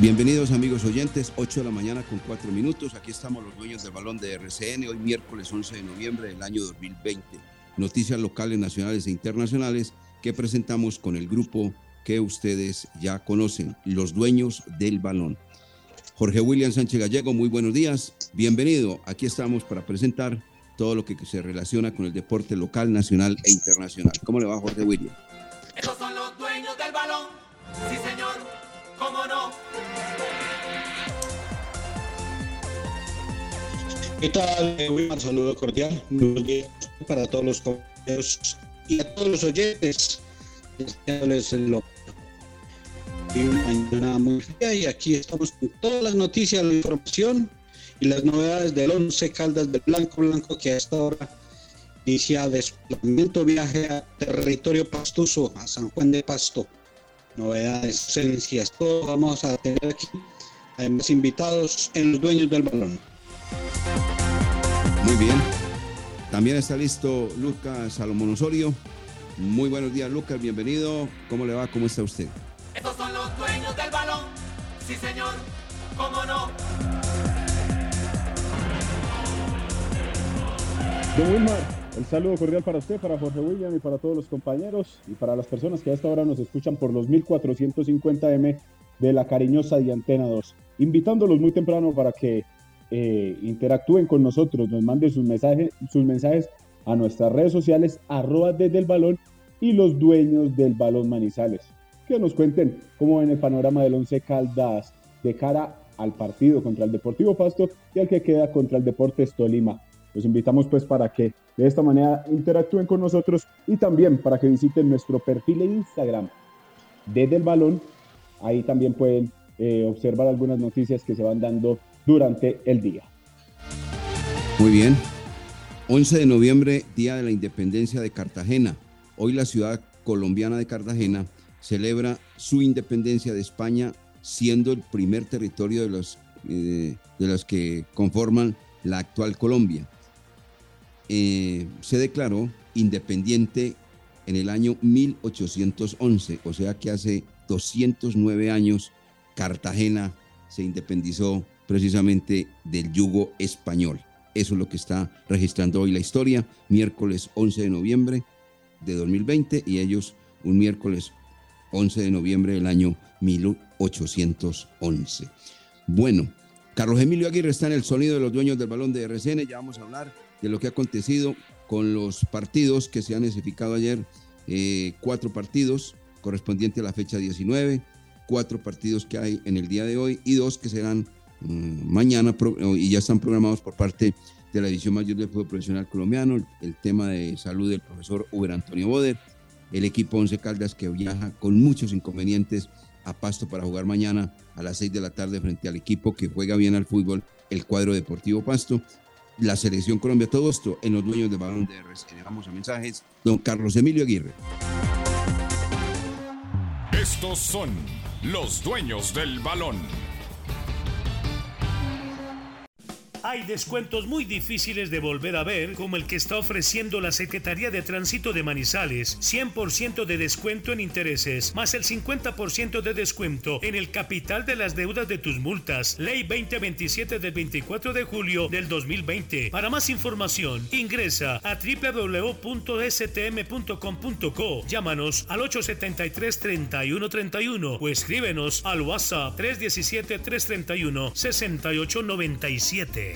Bienvenidos amigos oyentes, 8 de la mañana con 4 minutos. Aquí estamos los dueños del balón de RCN, hoy miércoles 11 de noviembre del año 2020. Noticias locales, nacionales e internacionales que presentamos con el grupo que ustedes ya conocen, los dueños del balón. Jorge William Sánchez Gallego, muy buenos días, bienvenido. Aquí estamos para presentar todo lo que se relaciona con el deporte local, nacional e internacional. ¿Cómo le va Jorge William? Estos son los dueños del balón. Sí, señor. ¿Cómo no? ¿Qué tal, Wilmar? Saludo cordial. Para todos los compañeros y a todos los oyentes. Deseándoles lo y una mañana muy fría y aquí estamos con todas las noticias, la información y las novedades del 11 Caldas del Blanco Blanco que a esta hora inicia desplazamiento viaje a territorio pastuso, a San Juan de Pasto. Novedades, ausencias, todo vamos a tener aquí. Además, invitados en los dueños del balón. Muy bien. También está listo Lucas Salomón Osorio. Muy buenos días, Lucas. Bienvenido. ¿Cómo le va? ¿Cómo está usted? Estos son los dueños del balón. Sí, señor. ¿Cómo no? Don Wilmar, el saludo cordial para usted, para Jorge William y para todos los compañeros y para las personas que a esta hora nos escuchan por los 1450M de la cariñosa de Antena 2. Invitándolos muy temprano para que eh, interactúen con nosotros, nos manden sus mensajes, sus mensajes a nuestras redes sociales, arroba desde el balón y los dueños del balón Manizales. Que nos cuenten cómo ven el panorama del Once Caldas de cara al partido contra el Deportivo Pasto y al que queda contra el Deportes Tolima. Los invitamos pues para que de esta manera interactúen con nosotros y también para que visiten nuestro perfil en Instagram desde el balón. Ahí también pueden eh, observar algunas noticias que se van dando durante el día. Muy bien. 11 de noviembre, Día de la Independencia de Cartagena. Hoy la ciudad colombiana de Cartagena celebra su independencia de España, siendo el primer territorio de los, eh, de los que conforman la actual Colombia. Eh, se declaró independiente en el año 1811, o sea que hace 209 años Cartagena se independizó precisamente del yugo español. Eso es lo que está registrando hoy la historia, miércoles 11 de noviembre de 2020 y ellos un miércoles 11 de noviembre del año 1811. Bueno, Carlos Emilio Aguirre está en el sonido de los dueños del balón de RCN. Ya vamos a hablar de lo que ha acontecido con los partidos que se han especificado ayer. Eh, cuatro partidos correspondientes a la fecha 19, cuatro partidos que hay en el día de hoy y dos que serán mañana y ya están programados por parte de la División Mayor del Fútbol Profesional Colombiano. El tema de salud del profesor Uber Antonio Boder, el equipo Once Caldas que viaja con muchos inconvenientes a Pasto para jugar mañana a las 6 de la tarde frente al equipo que juega bien al fútbol, el cuadro deportivo Pasto la selección Colombia, todo esto en los dueños del balón de RCN. Vamos a mensajes. Don Carlos Emilio Aguirre. Estos son los dueños del balón. Hay descuentos muy difíciles de volver a ver, como el que está ofreciendo la Secretaría de Tránsito de Manizales. 100% de descuento en intereses, más el 50% de descuento en el capital de las deudas de tus multas. Ley 2027 del 24 de julio del 2020. Para más información, ingresa a www.stm.com.co. Llámanos al 873-3131 o escríbenos al WhatsApp 317-331-6897.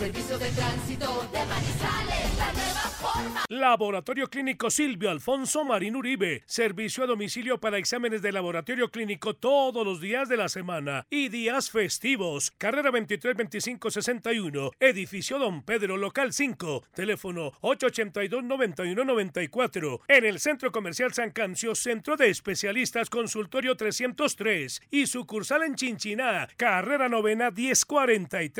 Servicio de Tránsito de Manizales, la nueva forma. Laboratorio Clínico Silvio Alfonso Marín Uribe. Servicio a domicilio para exámenes de laboratorio clínico todos los días de la semana y días festivos. Carrera 23 25 61. Edificio Don Pedro, local 5. Teléfono 882 91 94. En el Centro Comercial San Cancio, Centro de Especialistas Consultorio 303 y sucursal en Chinchiná, carrera novena 1043,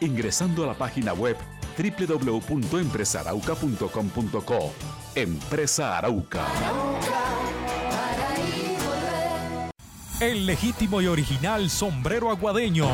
ingresando a la página web www.empresarauca.com.co. Empresa Arauca. El legítimo y original sombrero aguadeño.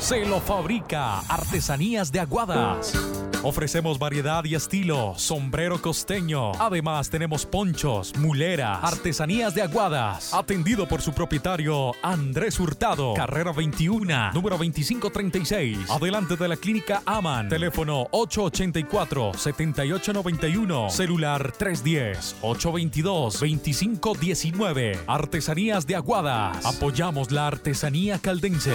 Se lo fabrica Artesanías de Aguadas. Ofrecemos variedad y estilo, sombrero costeño. Además tenemos ponchos, muleras, artesanías de aguadas. Atendido por su propietario Andrés Hurtado, carrera 21, número 2536. Adelante de la clínica Aman. Teléfono 884-7891. Celular 310-822-2519. Artesanías de aguadas. Apoyamos la artesanía caldense.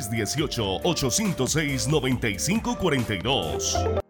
318-806-9542.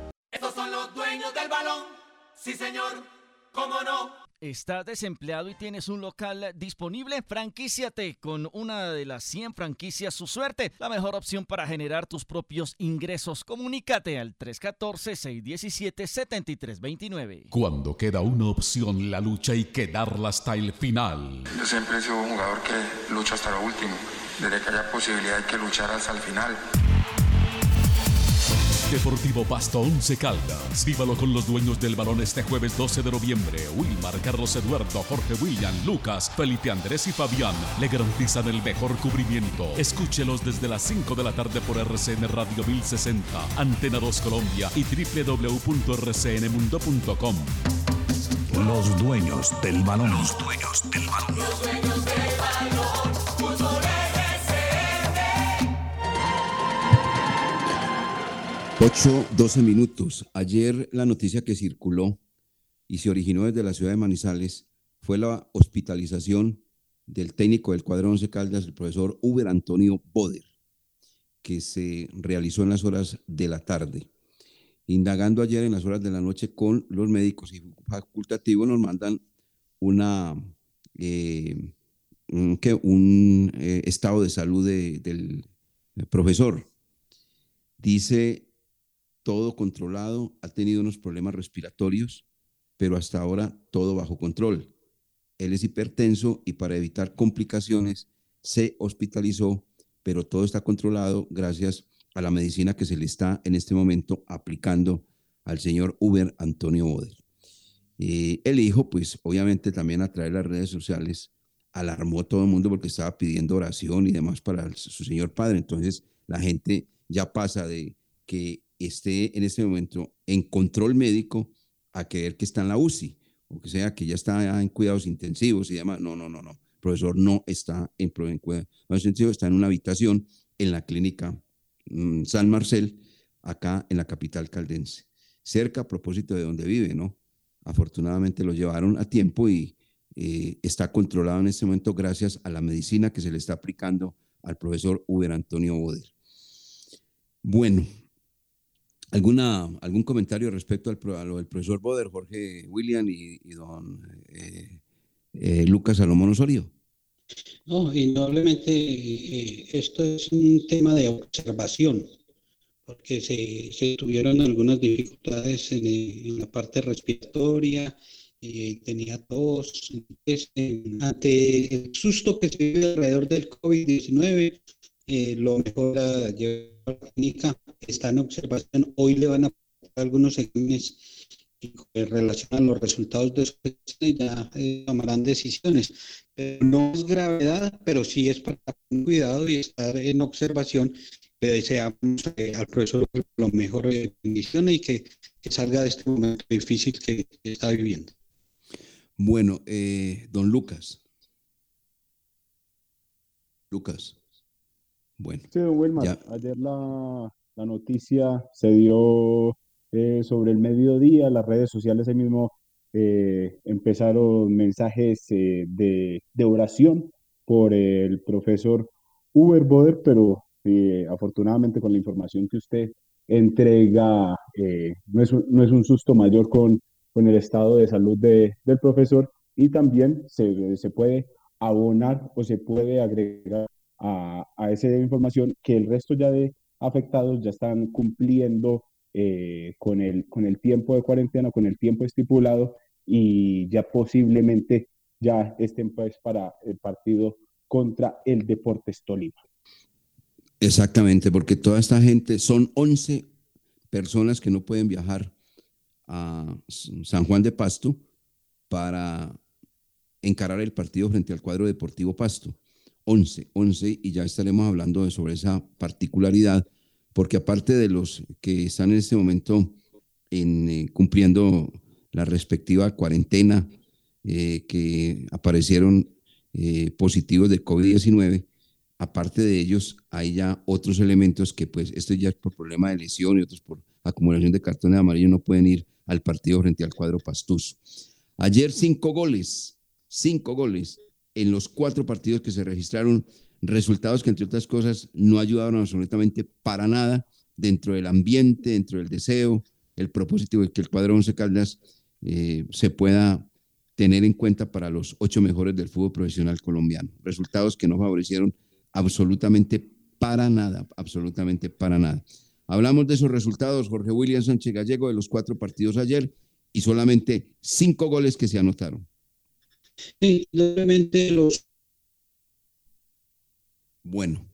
Estos son los dueños del balón. Sí, señor. ¿Cómo no? ¿Estás desempleado y tienes un local disponible? Franquíciate con una de las 100 franquicias Su Suerte, la mejor opción para generar tus propios ingresos. Comunícate al 314-617-7329. Cuando queda una opción, la lucha hay que darla hasta el final. Yo siempre he sido un jugador que lucha hasta lo último. Desde que haya posibilidad hay que luchar hasta el final. Deportivo Pasto 11 Caldas. Vívalo con los dueños del balón este jueves 12 de noviembre. Wilmar, Carlos Eduardo, Jorge William, Lucas, Felipe Andrés y Fabián le garantizan el mejor cubrimiento. Escúchelos desde las 5 de la tarde por RCN Radio 1060, Antena 2 Colombia y www.rcnmundo.com. Los dueños del. Los dueños del balón. Los dueños del balón. 8, 12 minutos. Ayer la noticia que circuló y se originó desde la ciudad de Manizales fue la hospitalización del técnico del cuadro 11 Caldas, el profesor Uber Antonio Boder, que se realizó en las horas de la tarde. Indagando ayer en las horas de la noche con los médicos y facultativos, nos mandan una, eh, un, eh, estado de salud de- del profesor. Dice todo controlado, ha tenido unos problemas respiratorios, pero hasta ahora todo bajo control. Él es hipertenso y para evitar complicaciones se hospitalizó, pero todo está controlado gracias a la medicina que se le está en este momento aplicando al señor Uber Antonio Boder. Eh, el hijo, pues obviamente también a través de las redes sociales alarmó a todo el mundo porque estaba pidiendo oración y demás para su señor padre. Entonces la gente ya pasa de que esté en este momento en control médico a creer que está en la UCI o que sea que ya está en cuidados intensivos y demás. No, no, no, no. El profesor no está en, en cuidados intensivos, está en una habitación en la clínica mm, San Marcel, acá en la capital caldense. Cerca a propósito de donde vive, ¿no? Afortunadamente lo llevaron a tiempo y eh, está controlado en este momento gracias a la medicina que se le está aplicando al profesor Uber Antonio Boder. Bueno, ¿alguna, ¿algún comentario respecto al, a lo del profesor Boder, Jorge William y, don eh, eh, Lucas Salomón Osorio? No, indudablemente esto es un tema de observación, porque se, tuvieron algunas dificultades en, en la parte respiratoria, eh, tenía tos. ante el susto que se vive alrededor del COVID-19, eh, lo mejor a llevar clínica está en observación. Hoy le van a algunos exámenes en relación a los resultados de su y ya eh, tomarán decisiones. no es gravedad, pero sí es para tener cuidado y estar en observación. Le deseamos al profesor lo mejor de bendiciones y que, que, salga de este momento difícil que está viviendo. Bueno, eh, don Lucas. Lucas. Bueno. Sí, don. Ayer la, noticia se dio eh, sobre el mediodía, las redes sociales ahí mismo eh, empezaron mensajes de, oración por el profesor Uber Boder, pero afortunadamente con la información que usted entrega, no, es, no es un susto mayor con con el estado de salud de, del profesor y también se, se, puede abonar o se puede agregar a, a, esa información que el resto ya de afectados ya están cumpliendo eh, con, el, con el tiempo de cuarentena, con el tiempo estipulado y ya posiblemente ya estén pues para el partido contra el Deportes Tolima. Exactamente, porque toda esta gente son 11 personas que no pueden viajar a San Juan de Pasto para encarar el partido frente al cuadro deportivo Pasto. 11, 11, y ya estaremos hablando sobre esa particularidad, porque aparte de los que están en este momento en, eh, cumpliendo la respectiva cuarentena, eh, que aparecieron eh, positivos de COVID-19, aparte de ellos hay ya otros elementos que pues esto ya es por problema de lesión y otros por acumulación de cartones amarillos no pueden ir al partido frente al cuadro Pastus. Ayer cinco goles, cinco goles en los cuatro partidos que se registraron, resultados que entre otras cosas no ayudaron absolutamente para nada dentro del ambiente, dentro del deseo, el propósito de que el cuadro Once Caldas eh, se pueda tener en cuenta para los ocho mejores del fútbol profesional colombiano. Resultados que no favorecieron absolutamente para nada, absolutamente para nada. Hablamos de esos resultados, Jorge William Sánchez Gallego, de los cuatro partidos ayer y solamente cinco goles que se anotaron. Los. Bueno,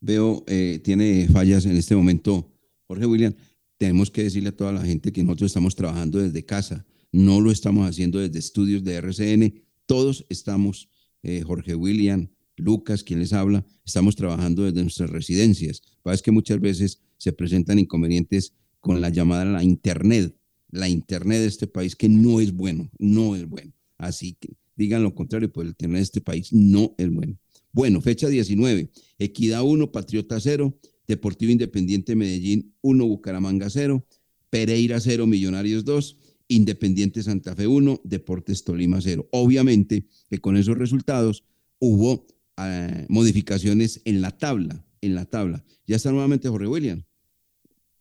veo, eh, tiene fallas en este momento. Jorge William, tenemos que decirle a toda la gente que nosotros estamos trabajando desde casa, no lo estamos haciendo desde estudios de RCN, todos estamos, eh, Jorge William, Lucas, quien les habla, estamos trabajando desde nuestras residencias. Es que muchas veces se presentan inconvenientes con la llamada a la Internet, la Internet de este país, que no es bueno, no es bueno. Así que digan lo contrario, pues el Internet de este país no es bueno. Bueno, fecha 19, Equidad 1, Patriota 0, Deportivo Independiente Medellín 1, Bucaramanga 0, Pereira 0, Millonarios 2, Independiente Santa Fe 1, Deportes Tolima 0. Obviamente que con esos resultados hubo eh, modificaciones en la tabla, en la tabla. Ya está nuevamente Jorge William.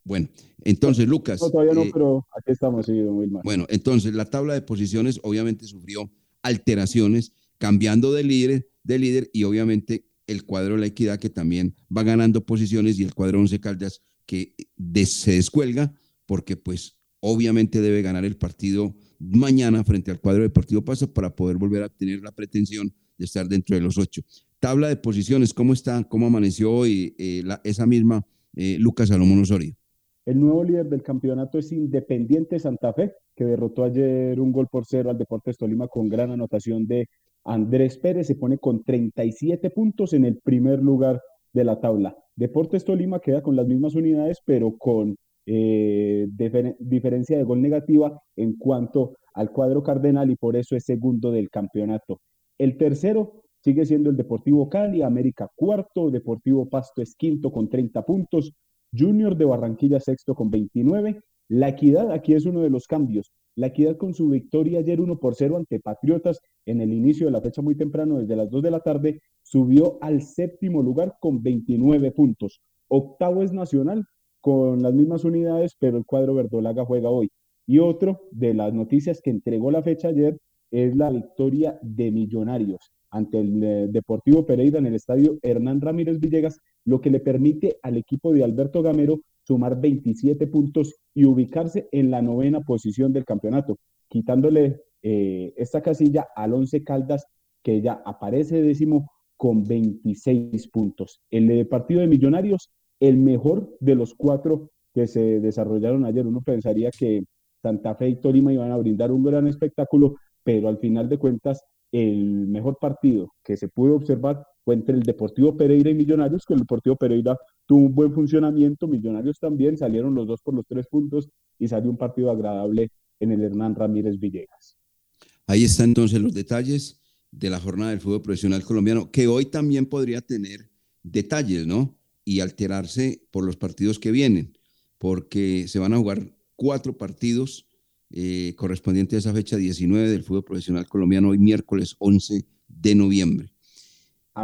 Bueno, entonces Lucas. No, todavía no, eh, pero aquí estamos, sí, Wilmar. Bueno, entonces la tabla de posiciones obviamente sufrió alteraciones, cambiando de líder, de líder y obviamente el cuadro de la equidad que también va ganando posiciones y el cuadro Once Caldas que se descuelga porque pues obviamente debe ganar el partido mañana frente al cuadro Deportivo Paso para poder volver a tener la pretensión de estar dentro de los ocho. Tabla de posiciones, ¿cómo está? ¿Cómo amaneció hoy eh, esa misma eh, Lucas Salomón Osorio? El nuevo líder del campeonato es Independiente Santa Fe, que derrotó ayer un gol por cero al Deportes Tolima con gran anotación de Andrés Pérez. Se pone con 37 puntos en el primer lugar de la tabla. Deportes Tolima queda con las mismas unidades, pero con eh, diferencia de gol negativa en cuanto al cuadro cardenal y por eso es segundo del campeonato. El tercero sigue siendo el Deportivo Cali, América cuarto, Deportivo Pasto es quinto con 30 puntos, Junior de Barranquilla sexto con 29. La Equidad, aquí es uno de los cambios. La Equidad con su victoria ayer 1 por 0 ante Patriotas en el inicio de la fecha muy temprano, desde las 2 de la tarde, subió al séptimo lugar con 29 puntos. Octavo es Nacional con las mismas unidades, pero el cuadro verdolaga juega hoy. Y otro de las noticias que entregó la fecha ayer es la victoria de Millonarios ante el eh, Deportivo Pereira en el estadio Hernán Ramírez Villegas, lo que le permite al equipo de Alberto Gamero sumar 27 puntos y ubicarse en la novena posición del campeonato, quitándole eh, esta casilla al Once Caldas, que ya aparece décimo con 26 puntos. El partido de Millonarios, el mejor de los cuatro que se desarrollaron ayer. Uno pensaría que Santa Fe y Tolima iban a brindar un gran espectáculo, pero al final de cuentas el mejor partido que se pudo observar fue entre el Deportivo Pereira y Millonarios, que el Deportivo Pereira tuvo un buen funcionamiento, Millonarios también, salieron los dos por los tres puntos y salió un partido agradable en el Hernán Ramírez Villegas. Ahí están entonces los detalles de la jornada del fútbol profesional colombiano, que hoy también podría tener detalles, ¿no? Y alterarse por los partidos que vienen, porque se van a jugar cuatro partidos eh, correspondiente a esa fecha 19 del fútbol profesional colombiano, hoy miércoles 11 de noviembre.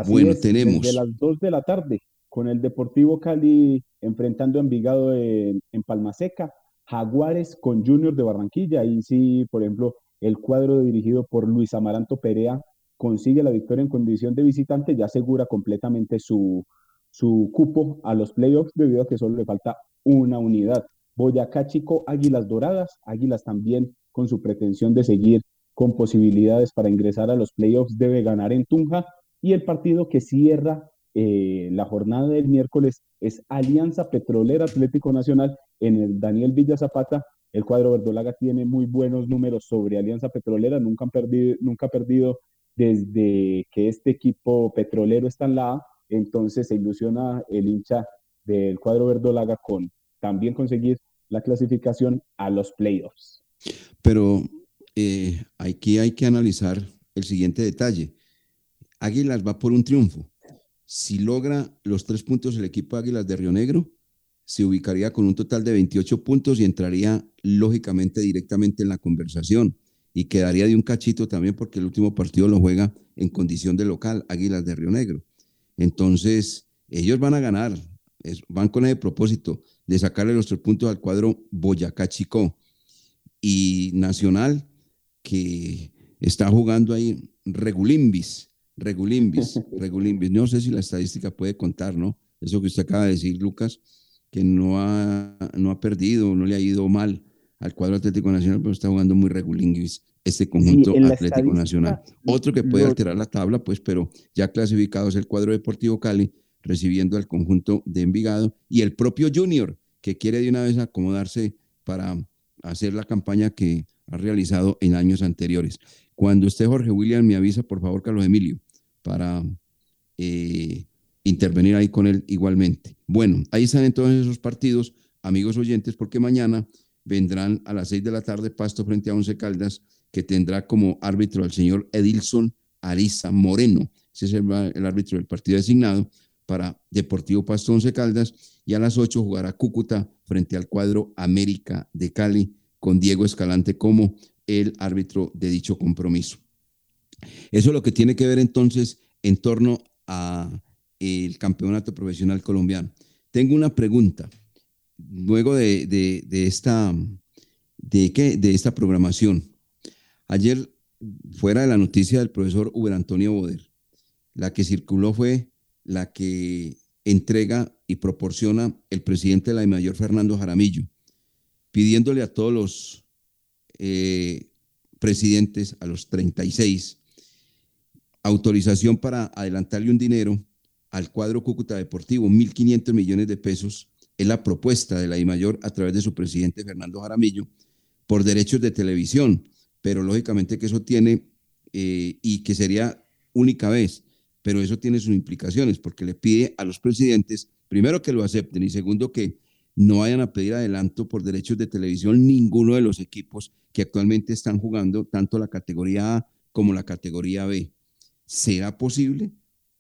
bueno, tenemos. De las 2 de la tarde, con el Deportivo Cali enfrentando a Envigado en, en Palmaseca, Jaguares con Junior de Barranquilla. Ahí sí, por ejemplo, el cuadro dirigido por Luis Amaranto Perea consigue la victoria en condición de visitante, ya asegura completamente su, su cupo a los playoffs debido a que solo le falta una unidad. Boyacá Chico, Águilas Doradas, Águilas también con su pretensión de seguir con posibilidades para ingresar a los playoffs debe ganar en Tunja. Y el partido que cierra eh, la jornada del miércoles es Alianza Petrolera Atlético Nacional en el Daniel Villa Zapata. El cuadro verdolaga tiene muy buenos números sobre Alianza Petrolera, nunca, han perdido, nunca ha perdido desde que este equipo petrolero está en la A, entonces se ilusiona el hincha del cuadro verdolaga con también conseguir la clasificación a los playoffs. Pero eh, aquí hay que analizar el siguiente detalle. Águilas va por un triunfo. Si logra los tres puntos el equipo Águilas de Río Negro, se ubicaría con un total de 28 puntos y entraría lógicamente directamente en la conversación. Y quedaría de un cachito también porque el último partido lo juega en condición de local, Águilas de Río Negro. Entonces, ellos van a ganar, van con ese propósito de sacarle los tres puntos al cuadro Boyacá Chico. Y Nacional, que está jugando ahí Regulimbis, Regulimbis, Regulimbis. No sé si la estadística puede contar, ¿no? Eso que usted acaba de decir, Lucas, que no ha, no ha perdido, no le ha ido mal al cuadro Atlético Nacional, pero está jugando muy Regulimbis este conjunto Atlético Nacional. Otro que puede alterar la tabla, pues, pero ya clasificado es el cuadro Deportivo Cali, recibiendo al conjunto de Envigado y el propio Junior, que quiere de una vez acomodarse para hacer la campaña que ha realizado en años anteriores. Cuando usted, Jorge William, me avisa, por favor, Carlos Emilio, para eh, intervenir ahí con él igualmente. Bueno, ahí están entonces esos partidos, amigos oyentes, porque mañana vendrán a las seis de la tarde Pasto frente a Once Caldas, que tendrá como árbitro al señor Edilson Ariza Moreno. Ese es el árbitro del partido designado para Deportivo Pasto Once Caldas y a las 8 jugará Cúcuta frente al cuadro América de Cali con Diego Escalante como el árbitro de dicho compromiso. Eso es lo que tiene que ver entonces en torno a el campeonato profesional colombiano. Tengo una pregunta. Luego de, esta, de, de esta programación, ayer, fuera de la noticia del profesor Uber Antonio Boder, la que circuló fue la que entrega y proporciona el presidente de la mayor Fernando Jaramillo, pidiéndole a todos los eh, presidentes, a los 36, autorización para adelantarle un dinero al cuadro Cúcuta Deportivo, 1.500 millones de pesos es la propuesta de la DIMAYOR a través de su presidente Fernando Jaramillo por derechos de televisión, pero lógicamente que eso tiene eh, y que sería única vez, pero eso tiene sus implicaciones porque le pide a los presidentes, primero que lo acepten y segundo que no vayan a pedir adelanto por derechos de televisión ninguno de los equipos que actualmente están jugando, tanto la categoría A como la categoría B. ¿Será posible?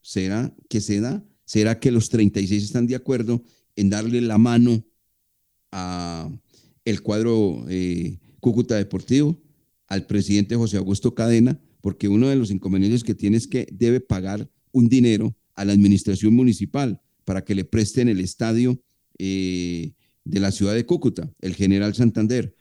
¿Será que se da? ¿Será que los 36 están de acuerdo en darle la mano a el cuadro eh, Cúcuta Deportivo, al presidente José Augusto Cadena, porque uno de los inconvenientes que tiene es que debe pagar un dinero a la administración municipal para que le presten el estadio eh, de la ciudad de Cúcuta, el General Santander.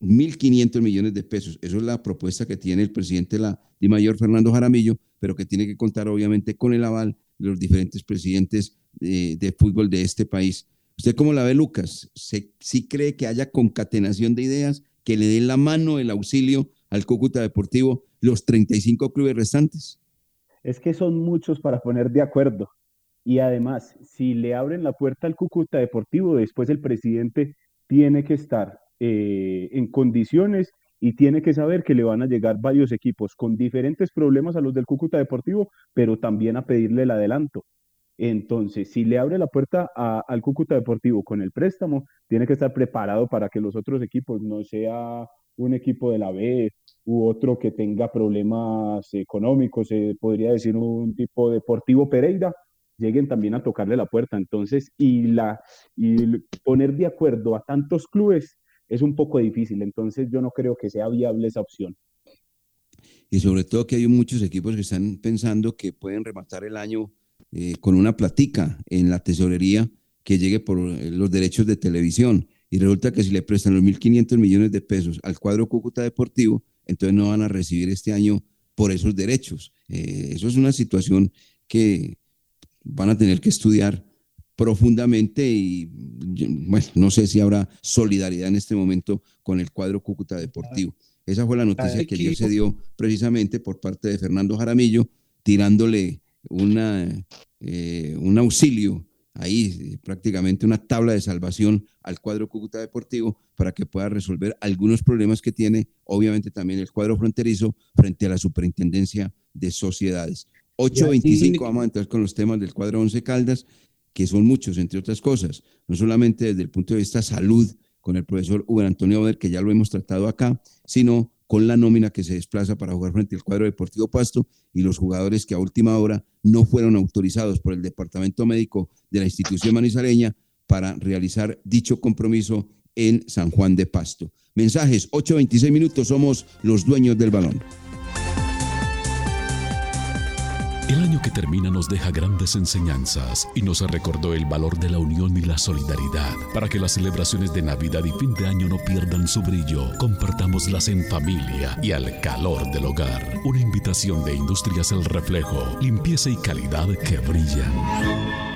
1.500 millones de pesos. Eso es la propuesta que tiene el presidente de la mayor Fernando Jaramillo, pero que tiene que contar obviamente con el aval de los diferentes presidentes de, de fútbol de este país. ¿Usted cómo la ve, Lucas? ¿Sí cree que haya concatenación de ideas, que le den la mano el auxilio al Cúcuta Deportivo los 35 clubes restantes? Es que son muchos para poner de acuerdo. Y además, si le abren la puerta al Cúcuta Deportivo, después el presidente tiene que estar eh, en condiciones y tiene que saber que le van a llegar varios equipos con diferentes problemas a los del Cúcuta Deportivo, pero también a pedirle el adelanto. Entonces, si le abre la puerta al Cúcuta Deportivo con el préstamo, tiene que estar preparado para que los otros equipos no sea un equipo de la B u otro que tenga problemas económicos, se podría decir un tipo deportivo Pereira, lleguen también a tocarle la puerta. Entonces, y, la, y poner de acuerdo a tantos clubes es un poco difícil. Entonces, yo no creo que sea viable esa opción. Y sobre todo que hay muchos equipos que están pensando que pueden rematar el año eh, con una platica en la tesorería que llegue por eh, los derechos de televisión. Y resulta que si le prestan los 1.500 millones de pesos al cuadro Cúcuta Deportivo, entonces no van a recibir este año por esos derechos. Eh, eso es una situación que van a tener que estudiar profundamente y bueno, no sé si habrá solidaridad en este momento con el cuadro Cúcuta Deportivo. Esa fue la noticia que ayer se dio precisamente por parte de Fernando Jaramillo, tirándole una, eh, un auxilio ahí, prácticamente una tabla de salvación al cuadro Cúcuta Deportivo para que pueda resolver algunos problemas que tiene, obviamente también el cuadro fronterizo frente a la superintendencia de sociedades. 8.25, vamos a entrar con los temas del cuadro 11 Caldas, que son muchos, entre otras cosas, no solamente desde el punto de vista salud, con el profesor Hugo Antonio Oder, que ya lo hemos tratado acá, sino con la nómina que se desplaza para jugar frente al cuadro Deportivo Pasto y los jugadores que a última hora no fueron autorizados por el Departamento Médico de la institución manizaleña para realizar dicho compromiso en San Juan de Pasto. Mensajes, 8.26 minutos, somos los dueños del balón. El año que termina nos deja grandes enseñanzas y nos recordó el valor de la unión y la solidaridad. Para que las celebraciones de Navidad y fin de año no pierdan su brillo, compartámoslas en familia y al calor del hogar. Una invitación de Industrias El Reflejo, limpieza y calidad que brillan.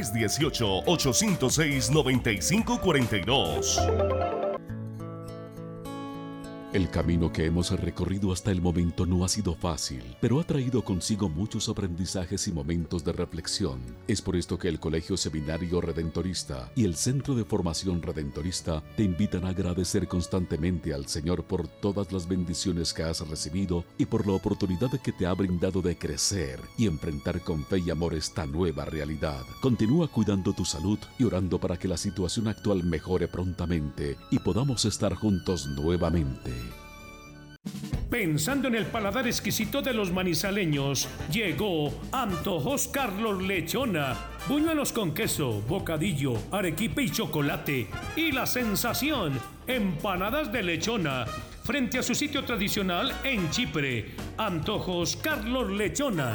318-806-9542. El camino que hemos recorrido hasta el momento no ha sido fácil, pero ha traído consigo muchos aprendizajes y momentos de reflexión. Es por esto que el Colegio Seminario Redentorista y el Centro de Formación Redentorista te invitan a agradecer constantemente al Señor por todas las bendiciones que has recibido y por la oportunidad que te ha brindado de crecer y enfrentar con fe y amor esta nueva realidad. Continúa cuidando tu salud y orando para que la situación actual mejore prontamente y podamos estar juntos nuevamente. Pensando en el paladar exquisito de los manizaleños, llegó Antojos Carlos Lechona. Buñuelos con queso, bocadillo, arequipe y chocolate. Y la sensación, empanadas de lechona. Frente a su sitio tradicional en Chipre, Antojos Carlos Lechona.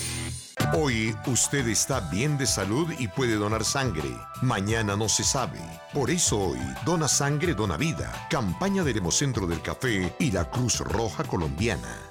Hoy usted está bien de salud y puede donar sangre. Mañana no se sabe. Por eso hoy, Dona Sangre, Dona Vida. Campaña del Hemocentro del Café y la Cruz Roja Colombiana.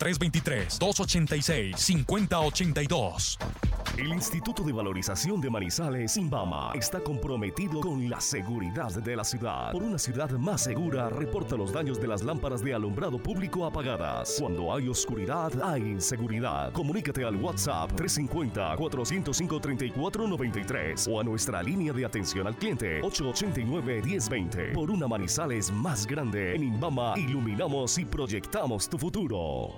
323-286-5082. El Instituto de Valorización de Manizales, Imbama, está comprometido con la seguridad de la ciudad. Por una ciudad más segura, reporta los daños de las lámparas de alumbrado público apagadas. Cuando hay oscuridad, hay inseguridad. Comunícate al WhatsApp 350-405-3493 o a nuestra línea de atención al cliente 889-1020. Por una Manizales más grande, en Imbama iluminamos y proyectamos tu futuro.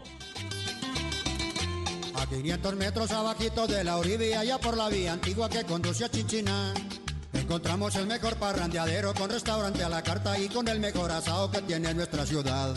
A 500 metros abajito de la orilla, allá por la vía antigua que conduce a Chinchiná. Encontramos el mejor parrandeadero con restaurante a la carta y con el mejor asado que tiene nuestra ciudad.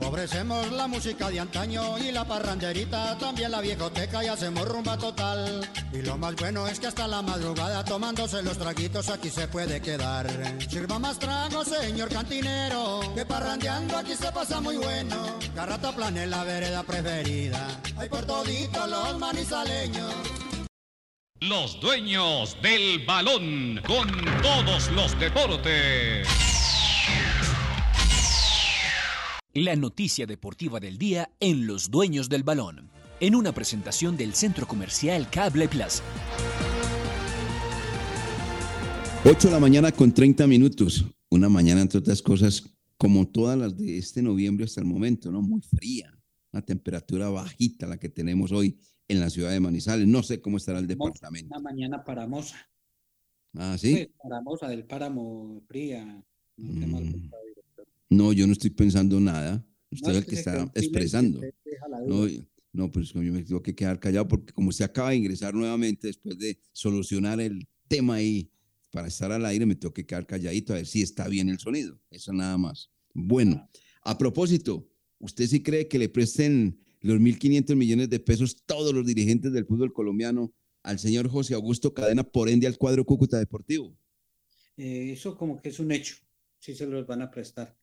Ofrecemos la música de antaño y la parranderita, también la viejoteca y hacemos rumba total. Y lo más bueno es que hasta la madrugada tomándose los traguitos aquí se puede quedar. Sirva más trago, señor cantinero, que parrandeando aquí se pasa muy bueno. Carrata plan es la vereda preferida, hay por todito los manizaleños. Los dueños del balón con todos los deportes. La noticia deportiva del día en Los Dueños del Balón, en una presentación del Centro Comercial Cable Plaza. 8 de la mañana con 30 minutos. Una mañana, entre otras cosas, como todas las de este noviembre hasta el momento, ¿no? Muy fría. Una temperatura bajita la que tenemos hoy en la ciudad de Manizales. No sé cómo estará el departamento. Una mañana paramosa. Ah, sí. Pues, paramosa del páramo fría. No, mal Mm. No, yo no estoy pensando nada. Usted No, es el que que se está expresando. No, no, pues yo me tengo que quedar callado porque como usted acaba de ingresar nuevamente después de solucionar el tema ahí para estar al aire, me tengo que quedar calladito a ver si está bien el sonido. Eso nada más. Bueno, a propósito, ¿usted sí cree que le presten los 1.500 millones de pesos todos los dirigentes del fútbol colombiano al señor José Augusto Cadena, por ende al cuadro Cúcuta Deportivo? Eh, eso como que es un hecho, sí se los van a prestar.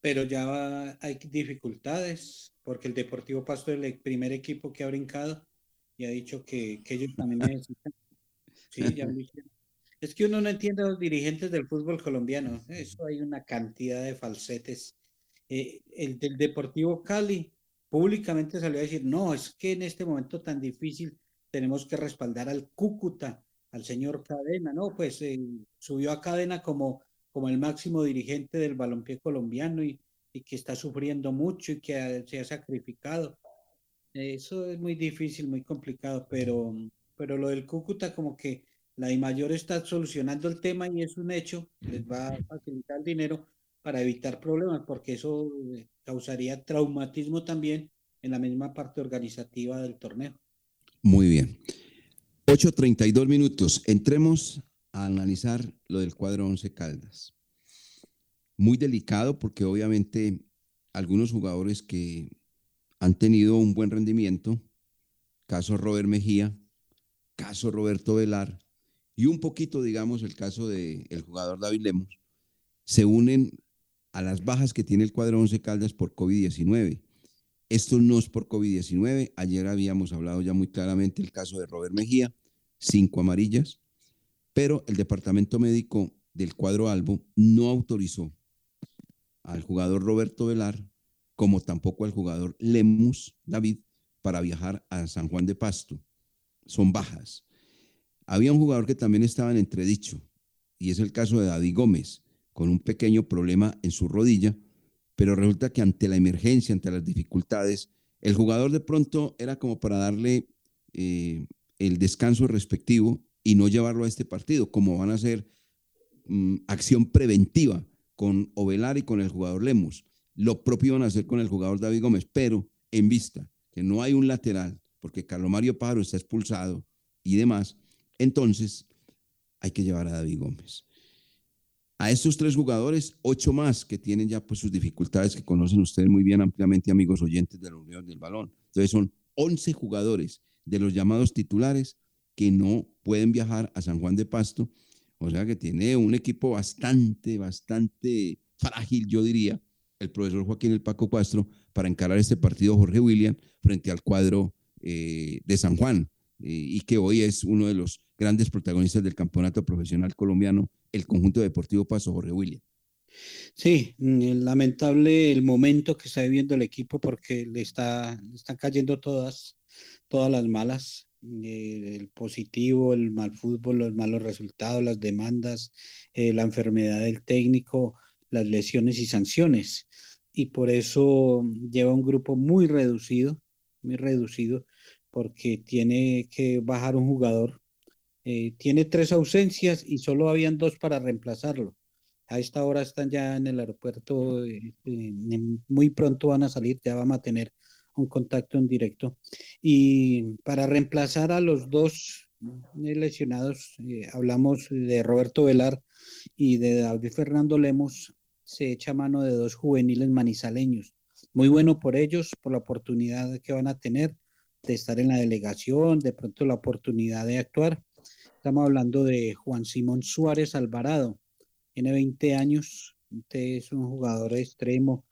Pero ya va- hay dificultades porque el Deportivo Pasto es el primer equipo que ha brincado y ha dicho que, que ellos también necesitan. Sí, ya. Es que uno no entiende a los dirigentes del fútbol colombiano. Eso hay una cantidad de falsetes. Eh, el del Deportivo Cali públicamente salió a decir, no, es que en este momento tan difícil tenemos que respaldar al Cúcuta, al señor Cadena, ¿no? Pues eh, subió a Cadena como, como el máximo dirigente del balompié colombiano y, y que está sufriendo mucho y que ha- se ha sacrificado. Eso es muy difícil, muy complicado, pero, pero lo del Cúcuta como que la DIMAYOR está solucionando el tema y es un hecho, les va a facilitar el dinero para evitar problemas, porque eso eh, causaría traumatismo también en la misma parte organizativa del torneo. Muy bien. 8.32 minutos. Entremos a analizar lo del cuadro 11 Caldas. Muy delicado porque obviamente algunos jugadores que han tenido un buen rendimiento, caso Robert Mejía, caso Roberto Velar y un poquito, digamos, el caso del jugador David Lemos, se unen a las bajas que tiene el cuadro 11 Caldas por COVID-19. Esto no es por COVID-19. Ayer habíamos hablado ya muy claramente el caso de Robert Mejía, cinco amarillas, pero el departamento médico del cuadro Albo no autorizó al jugador Roberto Velar, como tampoco al jugador Lemus David, para viajar a San Juan de Pasto. Son bajas. Había un jugador que también estaba en entredicho y es el caso de David Gómez, con un pequeño problema en su rodilla, pero resulta que ante la emergencia, ante las dificultades, el jugador de pronto era como para darle eh, el descanso respectivo y no llevarlo a este partido, como van a hacer mm, acción preventiva con Ovelar y con el jugador Lemos. Lo propio van a hacer con el jugador David Gómez, pero en vista que no hay un lateral, porque Carlos Mario Pájaro está expulsado y demás, entonces hay que llevar a David Gómez. A estos tres jugadores, ocho más que tienen ya pues sus dificultades que conocen ustedes muy bien ampliamente, amigos oyentes de la Unión del Balón. Entonces son 11 jugadores de los llamados titulares que no pueden viajar a San Juan de Pasto. O sea que tiene un equipo bastante, bastante frágil, yo diría, el profesor Joaquín El Paco Castro, para encarar este partido Jorge William frente al cuadro eh, de San Juan, y que hoy es uno de los grandes protagonistas del campeonato profesional colombiano, el conjunto deportivo Paso Jorge William. Sí, mm, lamentable el momento que está viviendo el equipo porque le, está, están cayendo todas, todas las malas, eh, el positivo, el mal fútbol, los malos resultados, las demandas, eh, la enfermedad del técnico, las lesiones y sanciones. Y por eso lleva un grupo muy reducido, muy reducido, porque tiene que bajar un jugador. Eh, tiene tres ausencias y solo habían dos para reemplazarlo. A esta hora están ya en el aeropuerto, muy pronto van a salir, ya vamos a tener un contacto en directo. Y para reemplazar a los dos lesionados, eh, hablamos de Roberto Velar y de David Fernando Lemos, se echa mano de dos juveniles manizaleños. Muy bueno por ellos, por la oportunidad que van a tener de estar en la delegación, de pronto la oportunidad de actuar. Estamos hablando de Juan Simón Suárez Alvarado, tiene 20 años, este es un jugador extremo,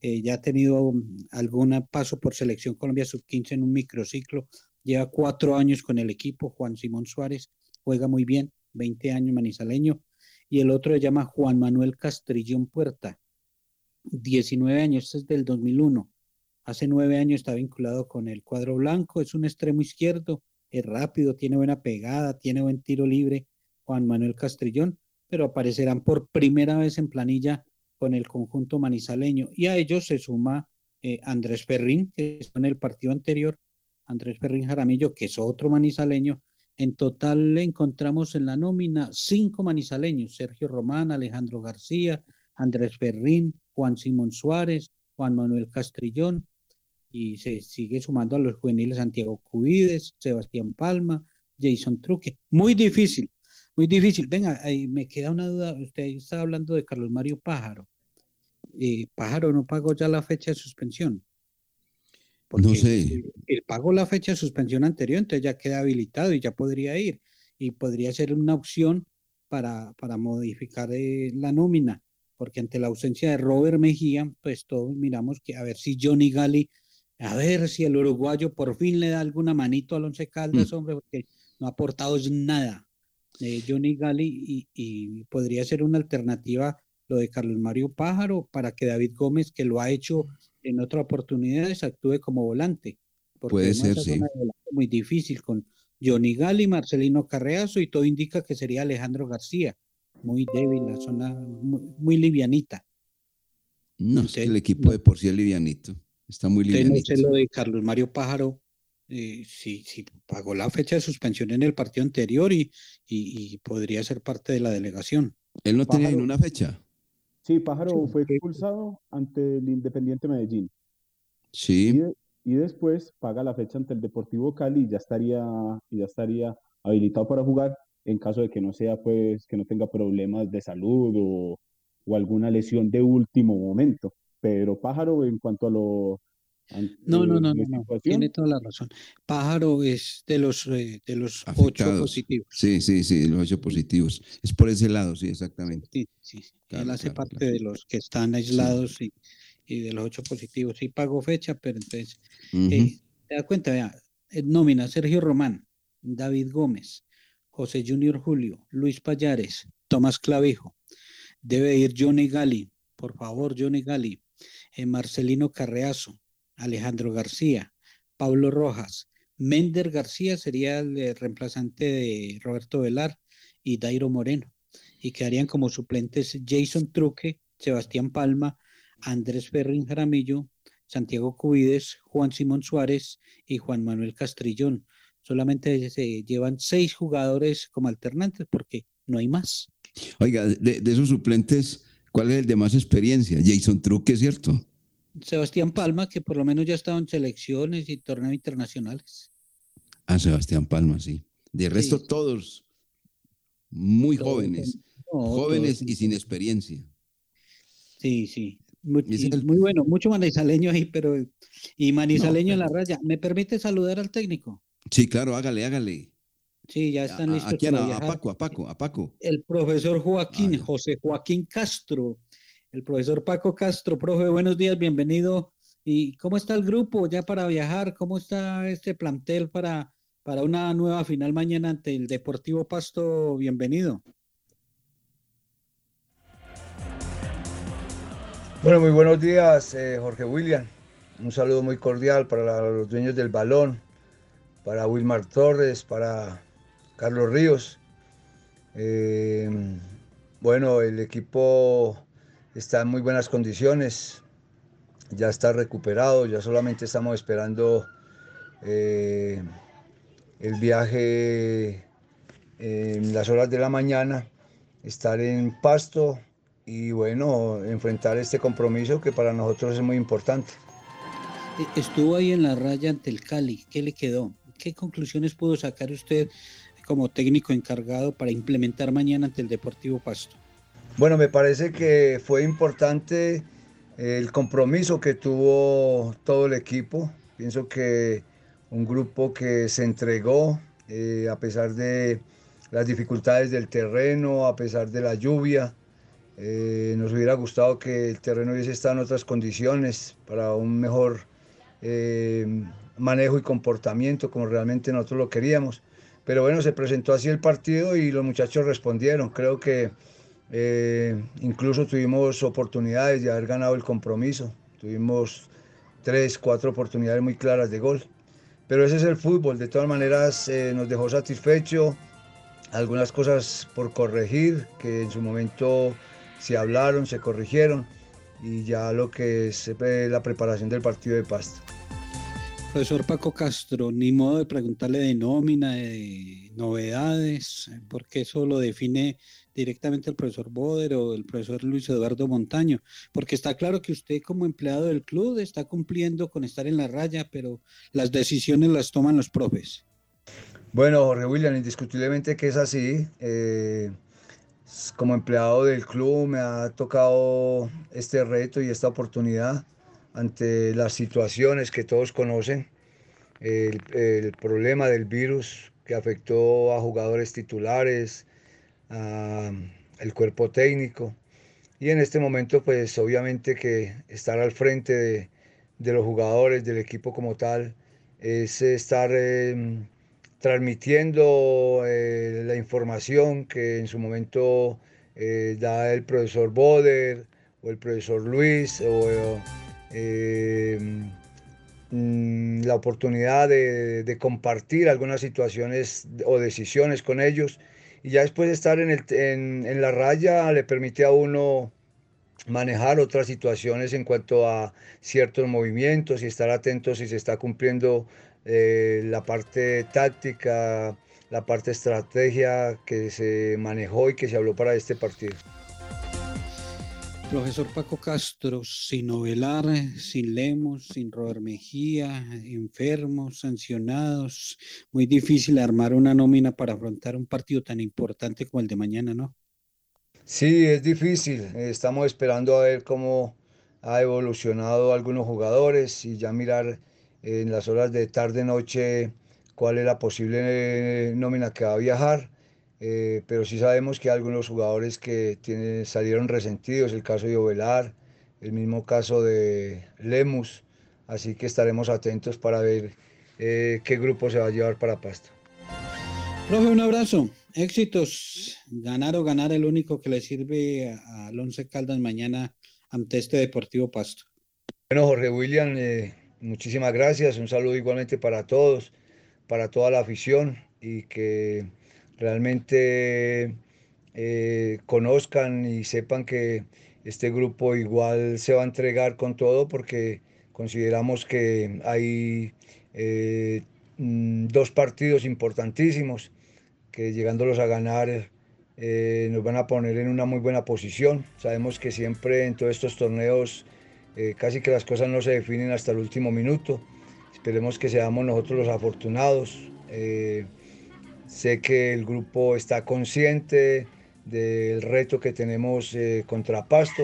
eh, ya ha tenido algún paso por Selección Colombia Sub-15 en un microciclo, lleva cuatro años con el equipo, Juan Simón Suárez, juega muy bien, 20 años manizaleño, y el otro se llama Juan Manuel Castrillón Puerta, 19 años, este es del 2001, hace nueve años está vinculado con el cuadro blanco, es un extremo izquierdo, es rápido, tiene buena pegada, tiene buen tiro libre, Juan Manuel Castrillón, pero aparecerán por primera vez en planilla con el conjunto manizaleño. Y a ellos se suma eh, Andrés Ferrín, que está en el partido anterior, Andrés Ferrín Jaramillo, que es otro manizaleño. En total le encontramos en la nómina cinco manizaleños, Sergio Román, Alejandro García, Andrés Ferrín, Juan Simón Suárez, Juan Manuel Castrillón, y se sigue sumando a los juveniles Santiago Cubides, Sebastián Palma, Jason Truque. Muy difícil, muy difícil. Venga, ahí me queda una duda. Usted está hablando de Carlos Mario Pájaro. Eh, Pájaro no pagó ya la fecha de suspensión. no sé. Él, pagó la fecha de suspensión anterior, entonces ya queda habilitado y ya podría ir. Y podría ser una opción para, para modificar eh, la nómina, porque ante la ausencia de Robert Mejía, pues todos miramos que a ver si Johnny Gali, a ver si el uruguayo por fin le da alguna manito al Once Caldas, Mm. hombre, porque no ha aportado nada. eh, Johnny Gali y, y podría ser una alternativa lo de Carlos Mario Pájaro para que David Gómez, que lo ha hecho en otras oportunidades, actúe como volante. Porque Puede ser, sí. muy difícil con Johnny Gali, Marcelino Carreazo y todo indica que sería Alejandro García. Muy débil, la zona muy, muy livianita. No, es que el equipo de por sí es livianito. Está muy sé lo de Carlos Mario Pájaro, eh, si, si pagó la fecha de suspensión en el partido anterior y, y- y podría ser parte de la delegación. Él no tenía Pájaro. ni una fecha. Sí, Pájaro fue expulsado ante el Independiente Medellín. Y, Sí. de- y después paga la fecha ante el Deportivo Cali y ya estaría, y ya estaría habilitado para jugar en caso de que no sea, pues, que no tenga problemas de salud o, o alguna lesión de último momento. Pero Pájaro, en cuanto a lo No, no, eh, no, no, no, tiene toda la razón. Pájaro es de los, eh, de los ocho positivos. Sí, sí, sí, los ocho positivos. Es por ese lado, sí, exactamente. Sí, sí, sí. Claro, Él hace claro, parte claro. de los que están aislados y, y de los ocho positivos. Sí pagó fecha, pero entonces, eh, te das cuenta, vea, nómina Sergio Román, David Gómez, José Junior Julio, Luis Payares, Tomás Clavijo. Debe ir Johnny Gali, por favor, Johnny Gali, Marcelino Carreazo, Alejandro García, Pablo Rojas, Mender García sería el eh, reemplazante de Roberto Velar y Dairo Moreno. y quedarían como suplentes Jason Truque, Sebastián Palma, Andrés Ferrin Jaramillo, Santiago Cubides, Juan Simón Suárez y Juan Manuel Castrillón. Solamente se llevan seis jugadores como alternantes porque no hay más. Oiga, de, de esos suplentes, ¿cuál es el de más experiencia? Jason Truque, ¿cierto? Sebastián Palma, que por lo menos ya ha estado en selecciones y torneos internacionales. Ah, Sebastián Palma, sí. De resto, Sí. todos muy Todos jóvenes, no, jóvenes todos- y sin experiencia. Sí, sí. Muy, el- muy bueno, mucho manizaleño ahí, pero y manizaleño en la raya. ¿Me permite saludar al técnico? Sí, claro, hágale, hágale. Sí, ya están listos ¿A, quién? A. Paco, a Paco, a Paco. El profesor Ah, Joaquín, José Joaquín Castro, el profesor Paco Castro, profe, buenos días, bienvenido. ¿Y cómo está el grupo ya para viajar? ¿Cómo está este plantel para, para una nueva final mañana ante el Deportivo Pasto? Bienvenido. Bueno, muy buenos días, eh, Jorge William. Un saludo muy cordial para la- los dueños del balón, para Wilmar Torres, para Carlos Ríos. Eh, bueno, el equipo está en muy buenas condiciones, ya está recuperado, ya solamente estamos esperando eh, el viaje en las horas de la mañana, estar en Pasto y bueno, enfrentar este compromiso que para nosotros es muy importante. E- Estuvo ahí en la raya ante el Cali. ¿Qué le quedó? ¿Qué conclusiones pudo sacar usted como técnico encargado para implementar mañana ante el Deportivo Pasto? Bueno, me parece que fue importante el compromiso que tuvo todo el equipo. Pienso que un grupo que se entregó eh, a pesar de las dificultades del terreno, a pesar de la lluvia. Eh, nos hubiera gustado que el terreno hubiese estado en otras condiciones para un mejor eh, manejo y comportamiento como realmente nosotros lo queríamos. Pero bueno, se presentó así el partido y los muchachos respondieron. Creo que eh, incluso tuvimos oportunidades de haber ganado el compromiso. Tuvimos tres, cuatro oportunidades muy claras de gol. Pero ese es el fútbol. De todas maneras eh, nos dejó satisfecho. Algunas cosas por corregir que en su momento se hablaron, se corrigieron. Y ya lo que es eh, la preparación del partido de Pasto. Profesor Paco Castro, ni modo de preguntarle de nómina, de novedades, porque eso lo define directamente el profesor Boder o el profesor Luis Eduardo Montaño, porque está claro que usted como empleado del club está cumpliendo con estar en la raya, pero las decisiones las toman los profes. Bueno, Jorge William, indiscutiblemente que es así. Eh, como empleado del club me ha tocado este reto y esta oportunidad ante las situaciones que todos conocen. El, problema del virus que afectó a jugadores titulares, a el cuerpo técnico. Y en este momento, pues obviamente que estar al frente de, de los jugadores, del equipo como tal, es estar eh, transmitiendo eh, la información que en su momento eh, da el profesor Boder o el profesor Luis o eh, mm, la oportunidad de, compartir algunas situaciones o decisiones con ellos y ya después de estar en, la raya le permite a uno manejar otras situaciones en cuanto a ciertos movimientos y estar atentos si se está cumpliendo eh, la parte táctica, la parte estrategia que se manejó y que se habló para este partido. Profesor Paco Castro, sin Ovelar, sin Lemos, sin Robert Mejía, enfermos, sancionados, muy difícil armar una nómina para afrontar un partido tan importante como el de mañana, ¿no? Sí, es difícil. Estamos esperando a ver cómo ha evolucionado algunos jugadores y ya mirar en las horas de tarde-noche cuál es la posible eh, nómina que va a viajar. Eh, pero sí sabemos que hay algunos jugadores que tienen, salieron resentidos, el caso de Ovelar, el mismo caso de Lemus, así que estaremos atentos para ver eh, qué grupo se va a llevar para Pasto. Profe, un abrazo, éxitos, ganar o ganar el único que le sirve a- al Once Caldas mañana ante este Deportivo Pasto. Bueno, Jorge William, eh, muchísimas gracias. Un saludo igualmente para todos, para toda la afición y que realmente eh, conozcan y sepan que este grupo igual se va a entregar con todo porque consideramos que hay eh, mm, dos partidos importantísimos que llegándolos a ganar eh, nos van a poner en una muy buena posición. Sabemos que siempre en todos estos torneos casi que las cosas no se definen hasta el último minuto. Esperemos que seamos nosotros los afortunados. Sé que el grupo está consciente del reto que tenemos contra Pasto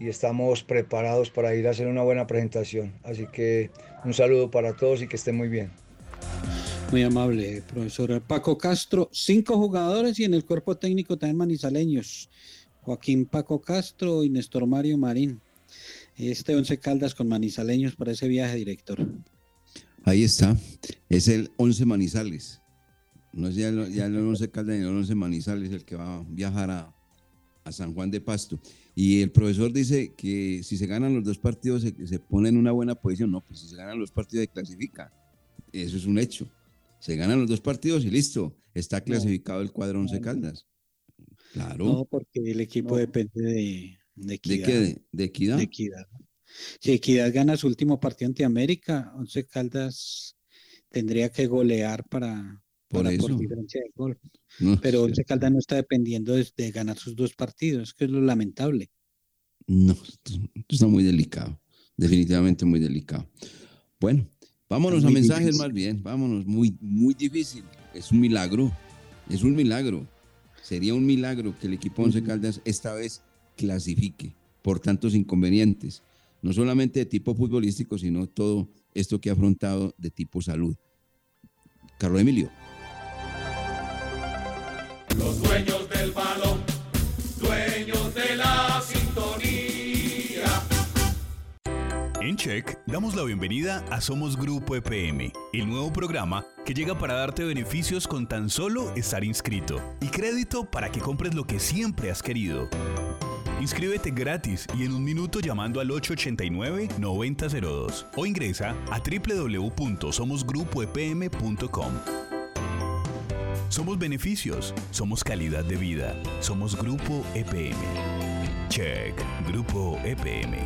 y estamos preparados para ir a hacer una buena presentación. Así que un saludo para todos y que estén muy bien. Muy amable, profesor Paco Castro. Cinco jugadores y en el cuerpo técnico también manizaleños. Joaquín Paco Castro y Néstor Mario Marín. Este Once Caldas con manizaleños para ese viaje, director. Ahí está. Es el Once Manizales. No es ya el, ya el Once Caldas ni el Once Manizales el que va a viajar a, a San Juan de Pasto. Y el profesor dice que si se ganan los dos partidos se, se pone en una buena posición. No, pues si se ganan los partidos se clasifica. Eso es un hecho. Se ganan los dos partidos y listo. Está clasificado el cuadro Once Caldas. Claro. No, porque el equipo depende de, de equidad. ¿De qué? ¿De equidad? De equidad. Si Equidad gana su último partido ante América, Once Caldas tendría que golear para, Por eso. diferencia de gol. No, Pero. Once Caldas no está dependiendo de, de ganar sus dos partidos, que es lo lamentable. No, está muy delicado. Definitivamente muy delicado. Bueno, vámonos a mensajes difícil. más bien. Vámonos, muy, muy difícil. Es un milagro. Es un milagro. Sería un milagro que el equipo Once Caldas esta vez clasifique por tantos inconvenientes. No solamente de tipo futbolístico, sino todo esto que ha afrontado de tipo salud. Carlos Emilio. Los dueños del dueños de la sintonía. En Check damos la bienvenida a Somos Grupo EPM, el nuevo programa que llega para darte beneficios con tan solo estar inscrito y crédito para que compres lo que siempre has querido. Inscríbete gratis y en un minuto llamando al 889-9002 o ingresa a www.somosgrupoepm.com. Somos beneficios, somos calidad de vida, somos Grupo EPM. Check, Grupo EPM.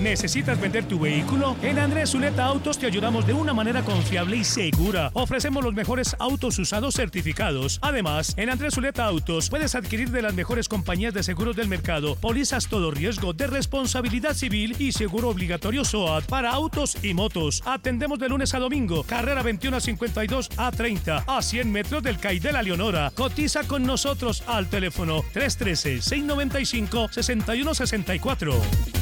¿Necesitas vender tu vehículo? En Andrés Zuleta Autos te ayudamos de una manera confiable y segura. Ofrecemos los mejores autos usados certificados. Además, en Andrés Zuleta Autos puedes adquirir de las mejores compañías de seguros del mercado, pólizas todo riesgo de responsabilidad civil y seguro obligatorio SOAT para autos y motos. Atendemos de lunes a domingo, carrera 21 a 52 a 30 a 100 metros del CAI de la Leonora. Cotiza con nosotros al teléfono 313-695-6164.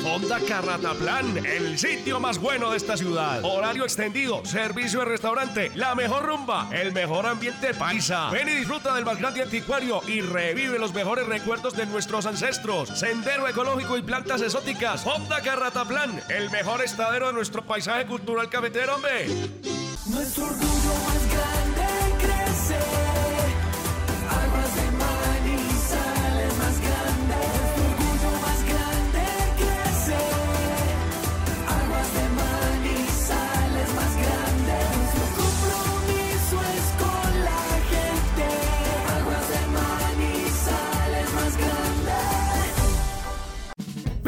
Honda Carrataplan, el sitio más bueno de esta ciudad. Horario extendido, servicio de restaurante, la mejor rumba, el mejor ambiente paisa. Ven y disfruta del más grande anticuario y revive los mejores recuerdos de nuestros ancestros. Sendero ecológico y plantas exóticas. Honda Carrataplan, el mejor estadero de nuestro paisaje cultural cafetero, hombre. Nuestro orgullo más grande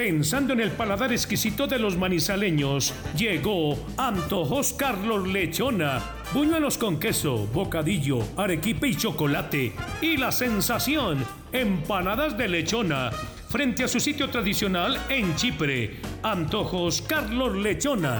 Pensando en el paladar exquisito de los manizaleños, llegó Antojos Carlos Lechona. Buñuelos con queso, bocadillo, arequipe y chocolate. Y la sensación, empanadas de lechona. Frente a su sitio tradicional en Chipre. Antojos Carlos Lechona.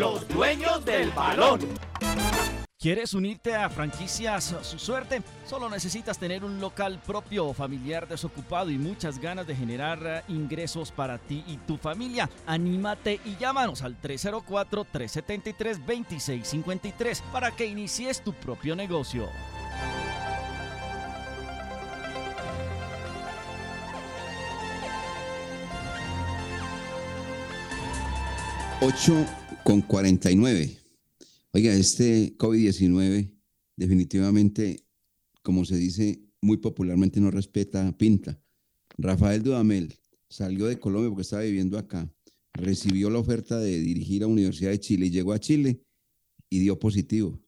Los dueños del balón. ¿Quieres unirte a franquicias Su Suerte? Solo necesitas tener un local propio o familiar desocupado y muchas ganas de generar eh, ingresos para ti y tu familia. Anímate y llámanos al 304-373-2653 para que inicies tu propio negocio. 8 con 49. Oiga, este COVID-19 definitivamente, como se dice muy popularmente, no respeta pinta. Rafael Dudamel salió de Colombia porque estaba viviendo acá, recibió la oferta de dirigir a la Universidad de Chile y llegó a Chile y dio positivo.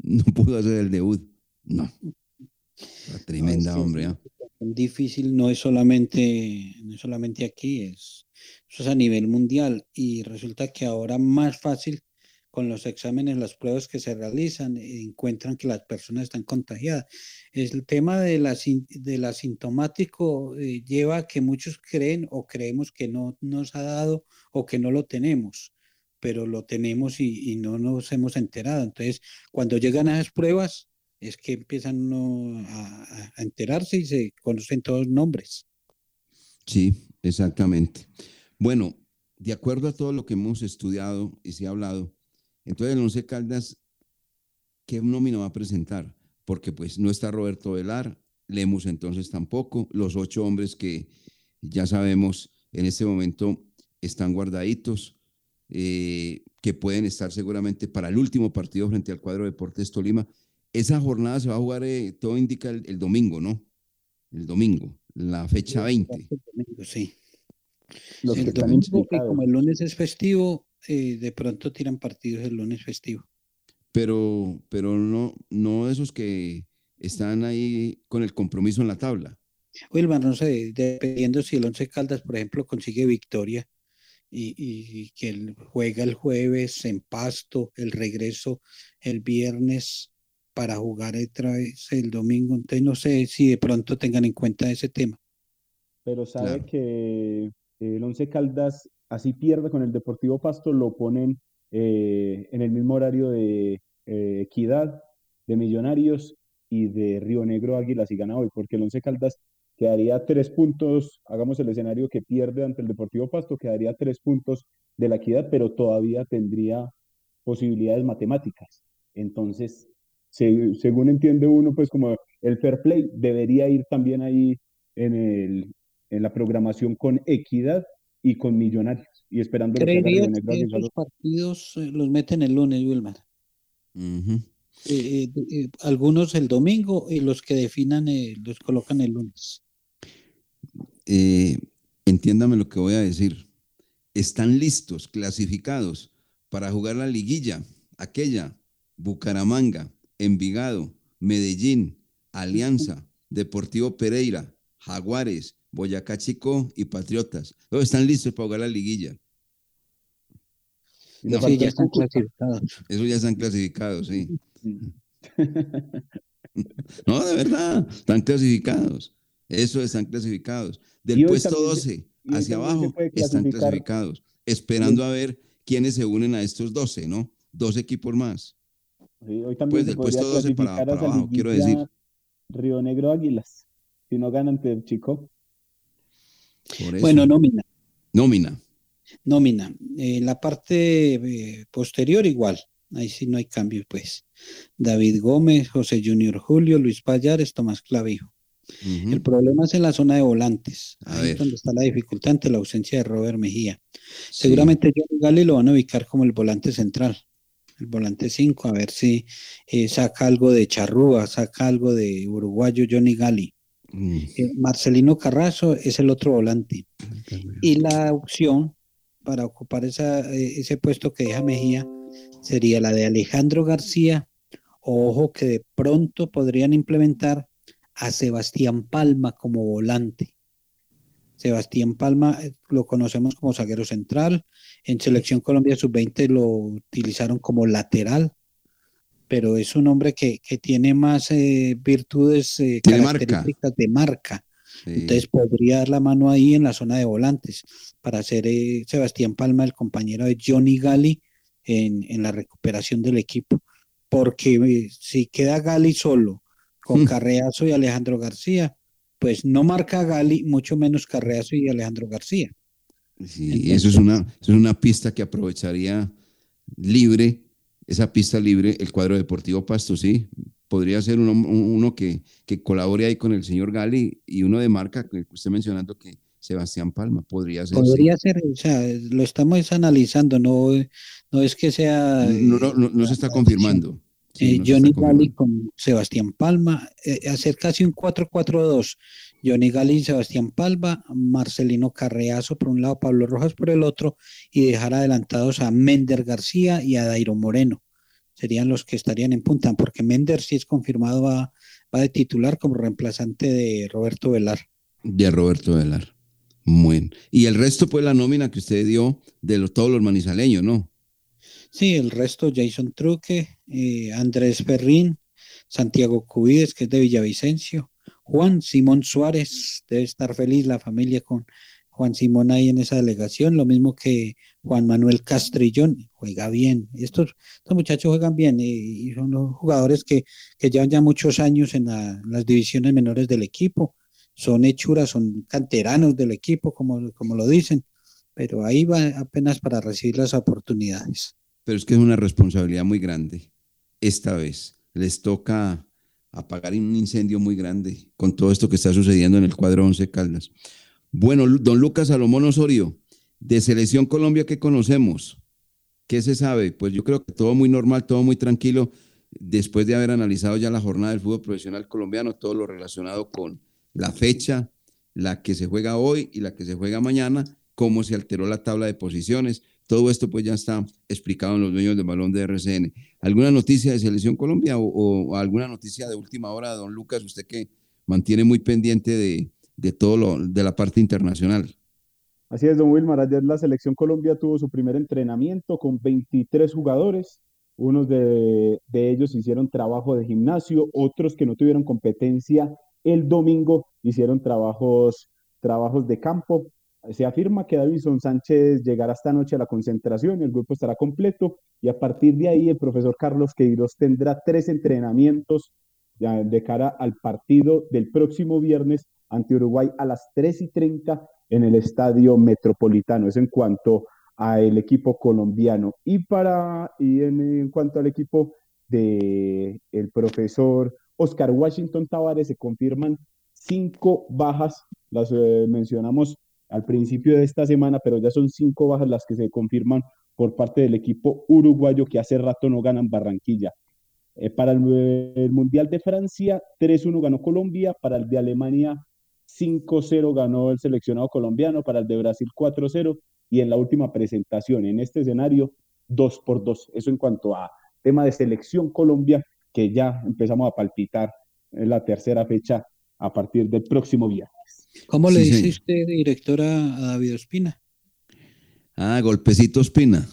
No pudo hacer el debut. No. La tremenda, sí, hombre. ¿ah? Difícil no es solamente, no es solamente aquí, es, eso es a nivel mundial y resulta que ahora más fácil con los exámenes, las pruebas que se realizan, encuentran que las personas están contagiadas. El tema del, asin- del asintomático eh, lleva a que muchos creen o creemos que no nos ha dado o que no lo tenemos, pero lo tenemos y, y no nos hemos enterado. Entonces, cuando llegan a esas pruebas, es que empiezan a- a enterarse y se conocen todos los nombres. Sí, exactamente. Bueno, de acuerdo a todo lo que hemos estudiado y se ha hablado, entonces el Once Caldas, ¿qué nómina va a presentar? Porque pues no está Roberto Velar, Lemus entonces tampoco, los ocho hombres que ya sabemos en este momento están guardaditos, eh, que pueden estar seguramente para el último partido frente al cuadro Deportes Tolima. Esa jornada se va a jugar, eh, todo indica el, el domingo, ¿no? El domingo, la fecha 20. Sí. Los el que están domingo, que como el lunes es festivo, eh, de pronto tiran partidos el lunes festivo. pero, pero no, no esos que están ahí con el compromiso en la tabla. Wilmar, no sé, dependiendo si el Once Caldas, por ejemplo, consigue victoria y, y- y que juega el jueves en Pasto, el regreso el viernes para jugar otra vez el domingo. Entonces, no sé si de pronto tengan en cuenta ese tema. pero sabe Claro. que el Once Caldas, así pierda con el Deportivo Pasto, lo ponen eh, en el mismo horario de eh, Equidad, de Millonarios y de Río Negro Águilas y gana hoy, porque el Once Caldas quedaría tres puntos, hagamos el escenario que pierde ante el Deportivo Pasto, quedaría tres puntos de la Equidad, pero todavía tendría posibilidades matemáticas. Entonces, se- según entiende uno, pues como el fair play debería ir también ahí en, el, en la programación con equidad y con millonarios y esperando lo que haga Creería Río Negro que Águilas. esos partidos eh, los meten el lunes, Wilmar. Eh, eh, eh, algunos el domingo y los que definan eh, los colocan el lunes. Eh, entiéndame lo que voy a decir. Están listos, clasificados para jugar la liguilla, aquella, Bucaramanga, Envigado, Medellín, Alianza, Deportivo Pereira, Jaguares, Boyacá Chico y Patriotas. Todos están listos para jugar la liguilla. No, Sí, ya están clasificados. Esos ya están clasificados, sí. No, de verdad, están clasificados. Eso están clasificados. Del puesto también se- 12 y hoy hacia abajo están clasificados, esperando a ver quiénes se unen a estos 12, ¿no? Dos equipos más. Sí, hoy también Pues del puesto 12 para- para abajo, quiero decir. Río Negro Águilas, si no ganan Chico. Por eso. Bueno, nómina. Nómina. Nómina. Eh, la parte eh, posterior igual. Ahí sí no hay cambio, pues. David Gómez, José Junior Julio, Luis Payares, Tomás Clavijo. El problema es en la zona de volantes. A Ahí ver. es donde está la dificultad ante la ausencia de Robert Mejía. Seguramente Johnny Gali lo van a ubicar como el volante central, el volante 5, a ver si eh, saca algo de Charrúa, saca algo de uruguayo Johnny Gali. Mm, Eh, Marcelino Carrazo es el otro volante. Y la opción para ocupar esa, eh, ese puesto que deja Mejía sería la de Alejandro García. Ojo que de pronto podrían implementar a Sebastián Palma como volante. Sebastián Palma eh, lo conocemos como zaguero central. En Selección Colombia Sub-20 lo utilizaron como lateral, pero es un hombre que, que tiene más eh, virtudes eh, Tiene marca. características de marca. Entonces podría dar la mano ahí en la zona de volantes para ser eh, Sebastián Palma el compañero de Johnny Gali en, en la recuperación del equipo. Porque eh, si queda Gali solo con Mm. Carreazo y Alejandro García, pues no marca Gali, mucho menos Carreazo y Alejandro García. Sí, eso es una, eso es una pista que aprovecharía libre, esa pista libre, el cuadro deportivo Pasto, sí. Podría ser uno, uno que, que colabore ahí con el señor Gali y uno de marca, que usted mencionando que Sebastián Palma, podría ser. sí. Podría ser, o sea, lo estamos analizando, no, no es que sea No, no, no, no se está confirmando. Sí, eh, Johnny Gali con Sebastián Palma, eh, hacer casi un 4-4-2. Johnny Gali y Sebastián Palma, Marcelino Carreazo por un lado, Pablo Rojas por el otro, y dejar adelantados a Mender García y a Dairo Moreno. Serían los que estarían en punta, porque Mender sí es confirmado, va, va de titular como reemplazante de Roberto Velar. De Roberto Velar. Muy bien. Y el resto, pues, la nómina que usted dio de los, todos los manizaleños, ¿no? Sí, el resto, Jason Truque, eh, Andrés Ferrín, Santiago Cubides, que es de Villavicencio, Juan Simón Suárez, debe estar feliz la familia con Juan Simón ahí en esa delegación, lo mismo que Juan Manuel Castrillón, juega bien. Estos, estos muchachos juegan bien y son los jugadores que, que llevan ya muchos años en las divisiones menores del equipo. Son hechuras, son canteranos del equipo, como, como lo dicen, pero ahí va apenas para recibir las oportunidades. Pero es que es una responsabilidad muy grande. Esta vez les toca apagar un incendio muy grande con todo esto que está sucediendo en el cuadro 11 Caldas. Bueno, don Lucas Salomón Osorio, de Selección Colombia, ¿qué conocemos? ¿Qué se sabe? Pues yo creo que todo muy normal, todo muy tranquilo, después de haber analizado ya la jornada del fútbol profesional colombiano, todo lo relacionado con la fecha, la que se juega hoy y la que se juega mañana, cómo se alteró la tabla de posiciones. Todo esto pues ya está explicado en los dueños del balón de RCN. ¿Alguna noticia de Selección Colombia o, alguna noticia de última hora, don Lucas, usted que mantiene muy pendiente de, de todo lo de la parte internacional? Así es, don Wilmar. Ayer la selección Colombia tuvo su primer entrenamiento con 23 jugadores. Unos de, de ellos hicieron trabajo de gimnasio, otros que no tuvieron competencia el domingo hicieron trabajos, trabajos de campo. Se afirma que Davison Sánchez llegará esta noche a la concentración, el grupo estará completo y a partir de ahí el profesor Carlos Queiroz tendrá tres entrenamientos de cara al partido del próximo viernes ante Uruguay a las 3 y 30 en el Estadio Metropolitano. Eso en cuanto al equipo colombiano. Y, para, y en, cuanto al equipo de el profesor Oscar Washington Tavares, se confirman cinco bajas, las eh, mencionamos al principio de esta semana, pero ya son cinco bajas las que se confirman por parte del equipo uruguayo que hace rato no ganan Barranquilla. Eh, para el, el Mundial de Francia, 3-1 ganó Colombia, para el de Alemania 5-0 ganó el seleccionado colombiano, para el de Brasil 4-0 y en la última presentación en este escenario 2 por 2. Eso en cuanto a tema de selección Colombia, que ya empezamos a palpitar en la tercera fecha a partir del próximo viernes. ¿Cómo le Sí, dice sí. usted, directora, a David Ospina? Ah, golpecito Espina.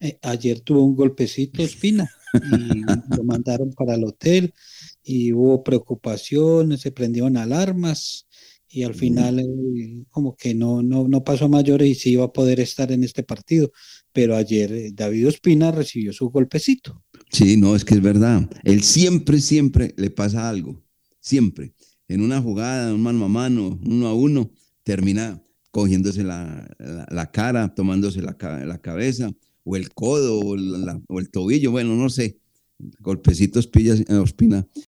Eh, ayer tuvo un golpecito Ospina y lo mandaron para el hotel y hubo preocupación, se prendieron alarmas y al final eh, como que no, no, no pasó a mayores y sí iba a poder estar en este partido. Pero ayer eh, David Ospina recibió su golpecito. Sí, no, es que es verdad. Él siempre, siempre le pasa algo. Siempre. En una jugada, un mano a mano, uno a uno, termina cogiéndose la, la- cara, tomándose la, la cabeza, o el codo, o, o el tobillo, bueno, no sé. Golpecitos pillas, eh, Ospina.